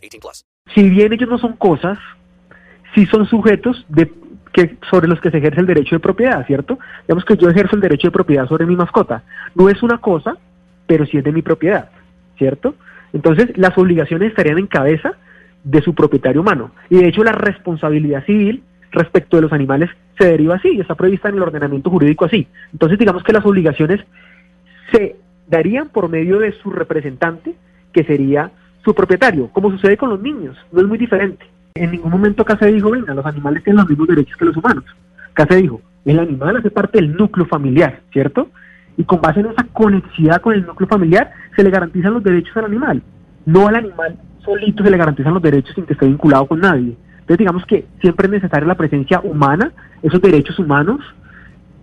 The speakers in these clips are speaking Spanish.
18 plus. si bien ellos no son cosas, sí son sujetos de, que, sobre los que se ejerce el derecho de propiedad, ¿cierto? Digamos que yo ejerzo el derecho de propiedad sobre mi mascota. No es una cosa, pero sí es de mi propiedad, ¿cierto? Entonces, las obligaciones estarían en cabeza de su propietario humano. Y de hecho, la responsabilidad civil respecto de los animales se deriva así, y está prevista en el ordenamiento jurídico así. Entonces, digamos que las obligaciones se darían por medio de su representante, que sería su propietario, como sucede con los niños, no es muy diferente. En ningún momento acá dijo, venga, los animales tienen los mismos derechos que los humanos. Acá dijo, el animal hace parte del núcleo familiar, ¿cierto? Y con base en esa conexidad con el núcleo familiar, se le garantizan los derechos al animal. No al animal solito se le garantizan los derechos sin que esté vinculado con nadie. Entonces digamos que siempre es necesaria la presencia humana, esos derechos humanos,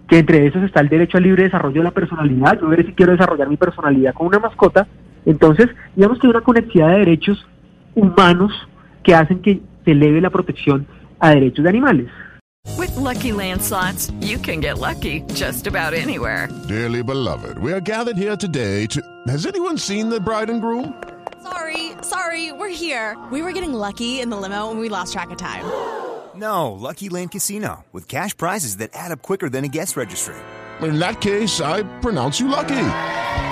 que entre esos está el derecho al libre desarrollo de la personalidad. Yo veré si quiero desarrollar mi personalidad con una mascota. Entonces, digamos que hay una conectividad de derechos humanos que hacen que se eleve la protección a derechos de animales. With Lucky Land slots, you can get lucky just about anywhere. Dearly beloved, we are gathered here today to. Has anyone seen the bride and groom? Sorry, sorry, we're here. We were getting lucky in the limo and we lost track of time. No, Lucky Land Casino, with cash prizes that add up quicker than a guest registry. In that case, I pronounce you lucky.